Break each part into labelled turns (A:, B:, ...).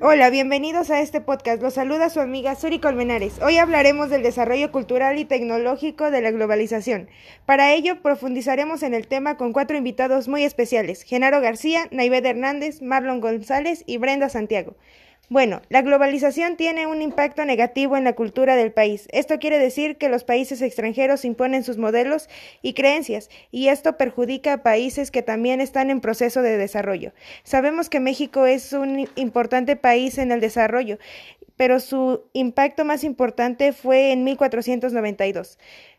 A: Hola, bienvenidos a este podcast. Los saluda su amiga Suri Colmenares. Hoy hablaremos del desarrollo cultural y tecnológico de la globalización. Para ello, profundizaremos en el tema con cuatro invitados muy especiales: Genaro García, Naived Hernández, Marlon González y Brenda Santiago. Bueno, la globalización tiene un impacto negativo en la cultura del país. Esto quiere decir que los países extranjeros imponen sus modelos y creencias, y esto perjudica a países que también están en proceso de desarrollo. Sabemos que México es un importante país en el desarrollo, pero su impacto más importante fue en 1492.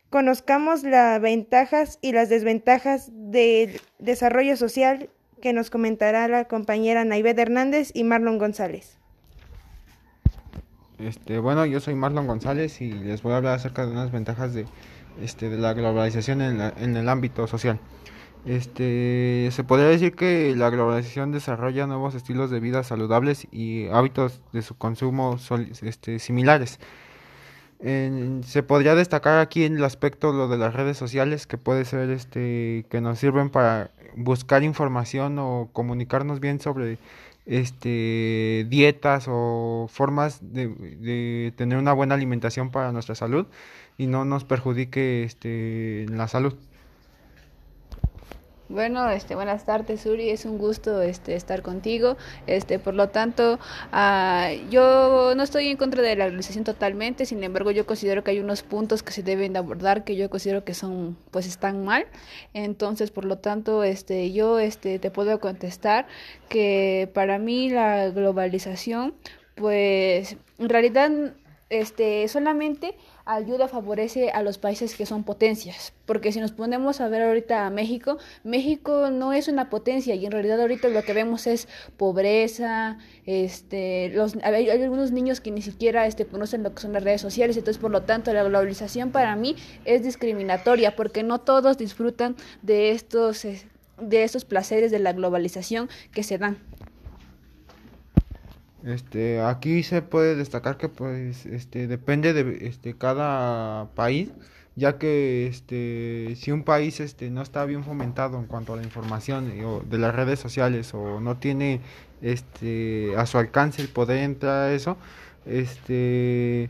A: Conozcamos las ventajas y las desventajas del desarrollo social que nos comentará la compañera Naived Hernández y Marlon González.
B: Este, bueno, yo soy Marlon González y les voy a hablar acerca de unas ventajas de, este, de la globalización en, en, el ámbito social. Este, se podría decir que la globalización desarrolla nuevos estilos de vida saludables y hábitos de su consumo este, similares. se podría destacar aquí en el aspecto lo de las redes sociales que puede ser este que nos sirven para buscar información o comunicarnos bien sobre este, dietas o formas de, de, tener una buena alimentación para nuestra salud y no nos perjudique este, la salud.
C: Bueno, este, buenas tardes, Suri. Es un gusto este, estar contigo. Este, por lo tanto, uh, yo no estoy en contra de la globalización totalmente. Sin embargo, yo considero que hay unos puntos que se deben de abordar que yo considero que son, pues, están mal. Entonces, por lo tanto, este, yo, este, te puedo contestar que para mí la globalización, pues, en realidad, este, solamente ayuda, favorece a los países que son potencias. Porque si nos ponemos a ver ahorita a México, México no es una potencia y en realidad ahorita lo que vemos es pobreza, este, los, hay, algunos niños que ni siquiera este, conocen lo que son las redes sociales, entonces por lo tanto la globalización para mí es discriminatoria porque no todos disfrutan de estos, de estos placeres de la globalización que se dan.
B: Este, aquí se puede destacar que pues este depende de este cada país, ya que este si un país este no está bien fomentado en cuanto a la información o de las redes sociales o no tiene este a su alcance el poder entrar a eso, este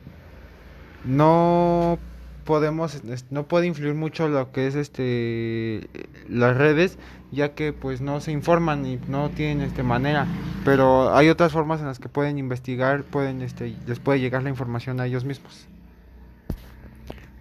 B: no podemos no puede influir mucho lo que es este las redes ya que pues no se informan y no tienen este manera. Pero hay otras formas en las que pueden investigar pueden este les puede llegar la información a ellos mismos.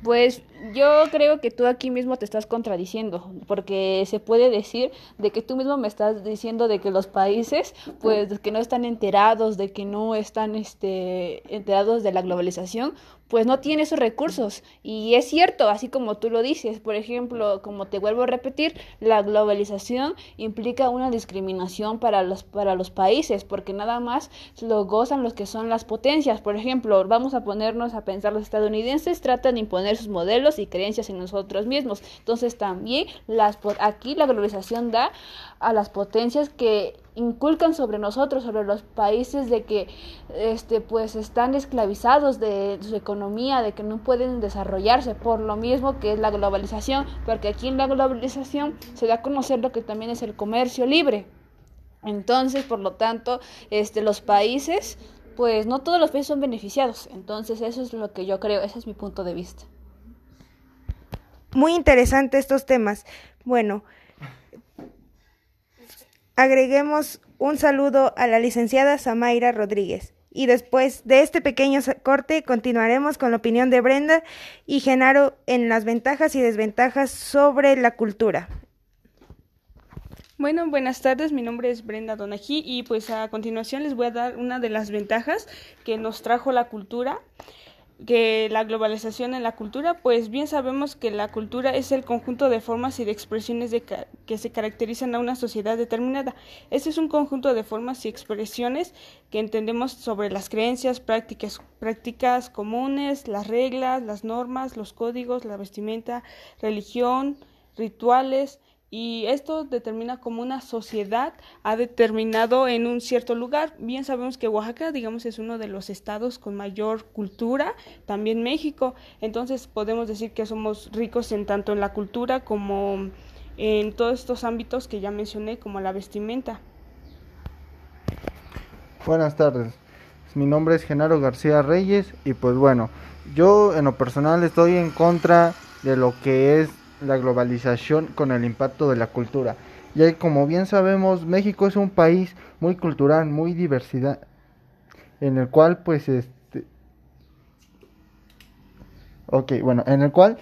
C: Pues yo creo que tú aquí mismo te estás contradiciendo, porque se puede decir de que tú mismo me estás diciendo de que los países, pues, que no están enterados, de que no están, este, enterados de la globalización, pues no tienen esos recursos. Y es cierto, así como tú lo dices, por ejemplo, como te vuelvo a repetir, la globalización implica una discriminación para los, para los países, porque nada más lo gozan los que son las potencias. Por ejemplo, vamos a ponernos a pensar, los estadounidenses tratan de imponer sus modelos y creencias en nosotros mismos. Entonces también las, aquí la globalización da a las potencias que inculcan sobre nosotros, sobre los países de que este pues están esclavizados de su economía, de que no pueden desarrollarse por lo mismo que es la globalización, porque aquí en la globalización se da a conocer lo que también es el comercio libre. Entonces, por lo tanto, este los países pues no todos los países son beneficiados. Entonces, eso es lo que yo creo, ese es mi punto de vista.
A: Muy interesante estos temas. Bueno, agreguemos un saludo a la licenciada Samaira Rodríguez. Y después de este pequeño corte continuaremos con la opinión de Brenda y Genaro en las ventajas y desventajas sobre la cultura.
D: Bueno, buenas tardes, mi nombre es Brenda Donají y pues a continuación les voy a dar una de las ventajas que nos trajo la cultura que la globalización en la cultura, pues bien sabemos que la cultura es el conjunto de formas y de expresiones de que se caracterizan a una sociedad determinada. Este es un conjunto de formas y expresiones que entendemos sobre las creencias, prácticas, prácticas comunes, las reglas, las normas, los códigos, la vestimenta, religión, rituales, y esto determina cómo una sociedad ha determinado en un cierto lugar. Bien sabemos que Oaxaca, digamos, es uno de los estados con mayor cultura, también México, entonces podemos decir que somos ricos en tanto en la cultura como en todos estos ámbitos que ya mencioné, como la vestimenta.
E: Buenas tardes. Mi nombre es Genaro García Reyes y pues bueno, yo en lo personal estoy en contra de lo que es la globalización con el impacto de la cultura. Y como bien sabemos, México es un país muy cultural, muy diversidad, en el cual pues este... Ok, bueno, en el cual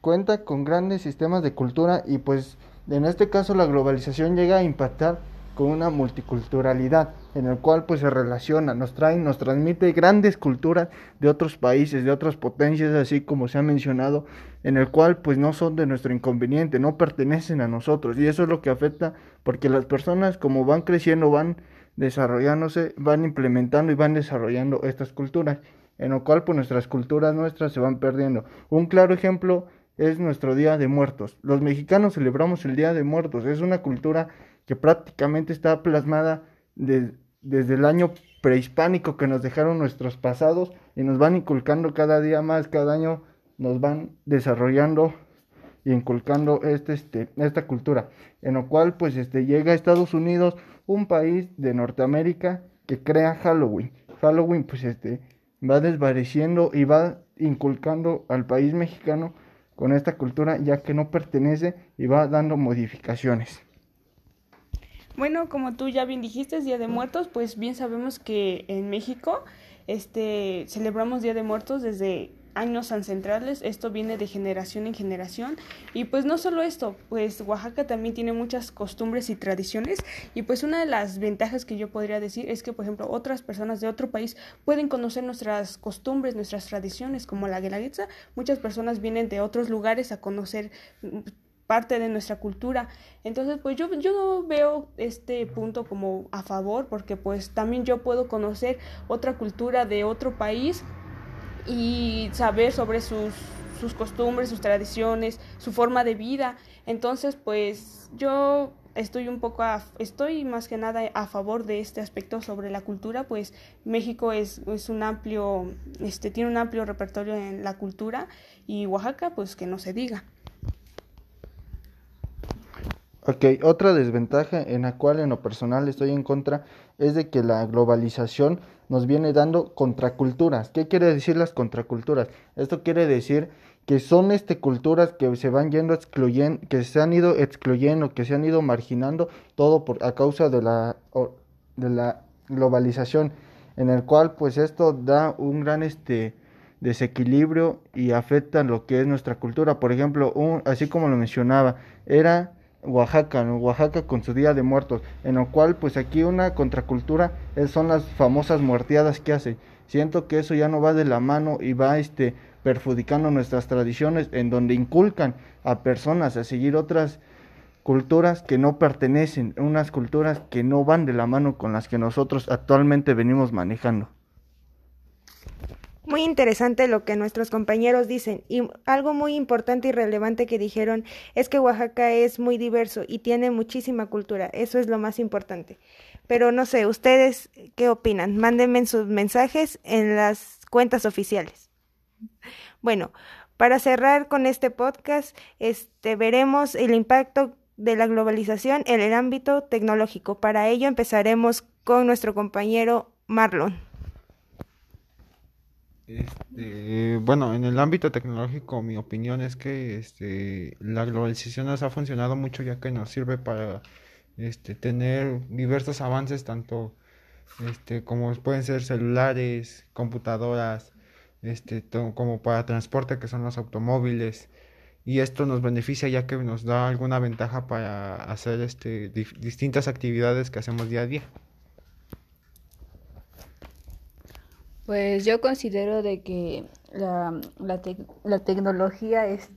E: cuenta con grandes sistemas de cultura y pues en este caso la globalización llega a impactar con una multiculturalidad en el cual pues se relaciona, nos trae, nos transmite grandes culturas de otros países, de otras potencias, así como se ha mencionado, en el cual pues no son de nuestro inconveniente, no pertenecen a nosotros y eso es lo que afecta porque las personas como van creciendo, van desarrollándose, van implementando y van desarrollando estas culturas, en lo cual pues nuestras culturas nuestras se van perdiendo. Un claro ejemplo es nuestro Día de Muertos. Los mexicanos celebramos el Día de Muertos, es una cultura que prácticamente está plasmada desde el año prehispánico que nos dejaron nuestros pasados y nos van inculcando cada día más, cada año nos van desarrollando y inculcando este, este, esta cultura, en lo cual pues este, llega a Estados Unidos, un país de Norteamérica que crea Halloween. Halloween pues este, va desvaneciendo y va inculcando al país mexicano con esta cultura ya que no pertenece y va dando modificaciones.
D: Bueno, como tú ya bien dijiste, Día de Muertos, pues bien sabemos que en México este celebramos Día de Muertos desde años ancestrales, esto viene de generación en generación. Y pues no solo esto, pues Oaxaca también tiene muchas costumbres y tradiciones. Y pues una de las ventajas que yo podría decir es que por ejemplo otras personas de otro país pueden conocer nuestras costumbres, nuestras tradiciones como la guelaguetza, muchas personas vienen de otros lugares a conocer parte de nuestra cultura. Entonces, pues yo, yo no veo este punto como a favor, porque pues también yo puedo conocer otra cultura de otro país y saber sobre sus, sus costumbres, sus tradiciones, su forma de vida. Entonces, pues yo estoy un poco estoy más que nada a favor de este aspecto sobre la cultura pues México es, es un amplio este tiene un amplio repertorio en la cultura y Oaxaca pues que no se diga
E: Ok, otra desventaja en la cual en lo personal estoy en contra es de que la globalización nos viene dando contraculturas. ¿Qué quiere decir las contraculturas? Esto quiere decir que son este culturas que se van yendo excluyendo, que se han ido excluyendo, que se han ido marginando, todo por a causa de la de la globalización, en el cual pues esto da un gran este desequilibrio y afecta lo que es nuestra cultura. Por ejemplo, un, así como lo mencionaba, era Oaxaca, Oaxaca con su Día de Muertos, en lo cual pues aquí una contracultura son las famosas muerteadas que hacen. Siento que eso ya no va de la mano y va este perjudicando nuestras tradiciones en donde inculcan a personas a seguir otras culturas que no pertenecen, unas culturas que no van de la mano con las que nosotros actualmente venimos manejando.
A: Muy interesante lo que nuestros compañeros dicen y algo muy importante y relevante que dijeron es que Oaxaca es muy diverso y tiene muchísima cultura, eso es lo más importante. Pero no sé, ustedes qué opinan? Mándenme sus mensajes en las cuentas oficiales. Bueno, para cerrar con este podcast, este veremos el impacto de la globalización en el ámbito tecnológico. Para ello empezaremos con nuestro compañero Marlon.
B: Este, bueno, en el ámbito tecnológico, mi opinión es que este, la globalización nos ha funcionado mucho ya que nos sirve para este, tener diversos avances, tanto este, como pueden ser celulares, computadoras, este, como para transporte, que son los automóviles. Y esto nos beneficia ya que nos da alguna ventaja para hacer este, distintas actividades que hacemos día a día.
C: Pues yo considero de que la, la, la tecnología es,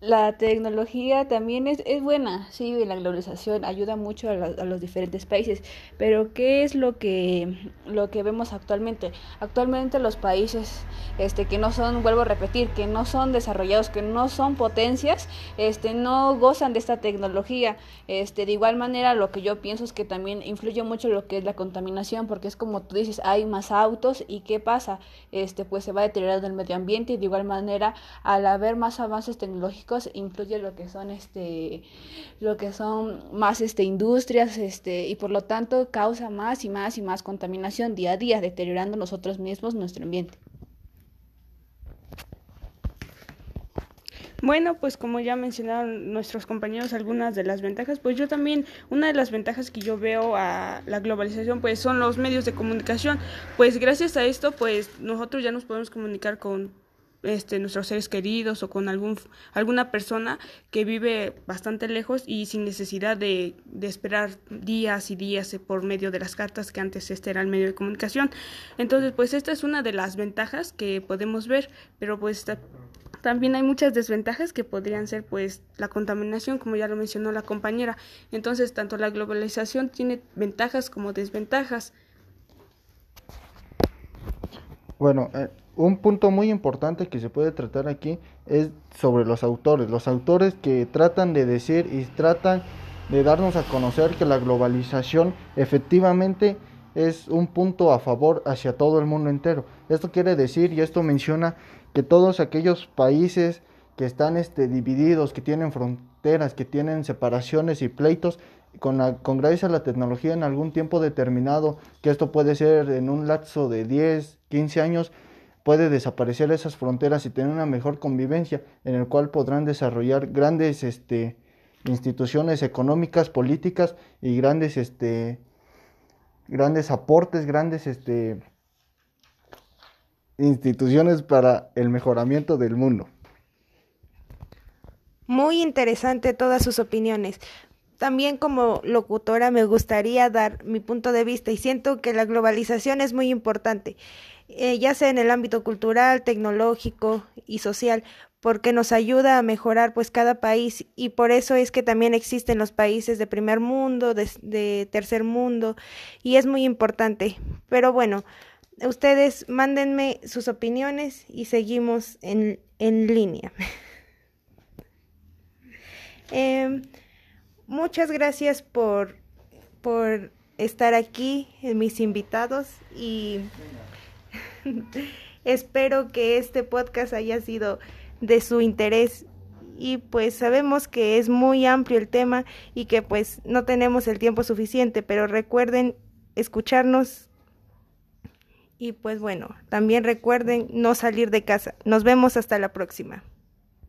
C: la tecnología también es, es buena, sí, la globalización ayuda mucho a, a, los diferentes países, pero ¿qué es lo que, lo que vemos actualmente? Actualmente los países este, que no son, vuelvo a repetir, que no son desarrollados, que no son potencias, este, no gozan de esta tecnología. Este, de igual manera, lo que yo pienso es que también influye mucho lo que es la contaminación, porque es como tú dices, hay más autos y ¿qué pasa? Este, pues se va deteriorando el medio ambiente y de igual manera, al haber más avances tecnológicos, incluye lo que son este lo que son más este industrias este y por lo tanto causa más y más y más contaminación día a día deteriorando nosotros mismos nuestro ambiente.
D: Bueno, pues como ya mencionaron nuestros compañeros algunas de las ventajas, pues yo también, una de las ventajas que yo veo a la globalización, pues son los medios de comunicación. Pues gracias a esto, pues nosotros ya nos podemos comunicar con este, nuestros seres queridos o con algún, alguna persona que vive bastante lejos y sin necesidad de, de, esperar días y días por medio de las cartas que antes este era el medio de comunicación. Entonces, pues esta es una de las ventajas que podemos ver, pero pues también hay muchas desventajas que podrían ser pues la contaminación, como ya lo mencionó la compañera. Entonces, tanto la globalización tiene ventajas como desventajas.
E: Bueno, eh, un punto muy importante que se puede tratar aquí es sobre los autores. Los autores que tratan de decir y tratan de darnos a conocer que la globalización efectivamente es un punto a favor hacia todo el mundo entero. Esto quiere decir, y esto menciona que todos aquellos países que están este, divididos, que tienen fronteras, que tienen separaciones y pleitos, con, la, con gracias a la tecnología en algún tiempo determinado, que esto puede ser en un lapso de 10, 15 años, puede desaparecer esas fronteras y tener una mejor convivencia en el cual podrán desarrollar grandes este, instituciones económicas, políticas y grandes, este, grandes aportes, grandes este, instituciones para el mejoramiento del mundo.
A: Muy interesante todas sus opiniones. También como locutora me gustaría dar mi punto de vista y siento que la globalización es muy importante, eh, ya sea en el ámbito cultural, tecnológico y social, porque nos ayuda a mejorar pues cada país y por eso es que también existen los países de primer mundo, de, tercer mundo y es muy importante. Pero bueno, ustedes mándenme sus opiniones y seguimos en, en línea. eh, muchas gracias por, por estar aquí, mis invitados, y espero que este podcast haya sido de su interés y pues sabemos que es muy amplio el tema y que pues no tenemos el tiempo suficiente, pero recuerden escucharnos y pues bueno, también recuerden no salir de casa. Nos vemos hasta la próxima.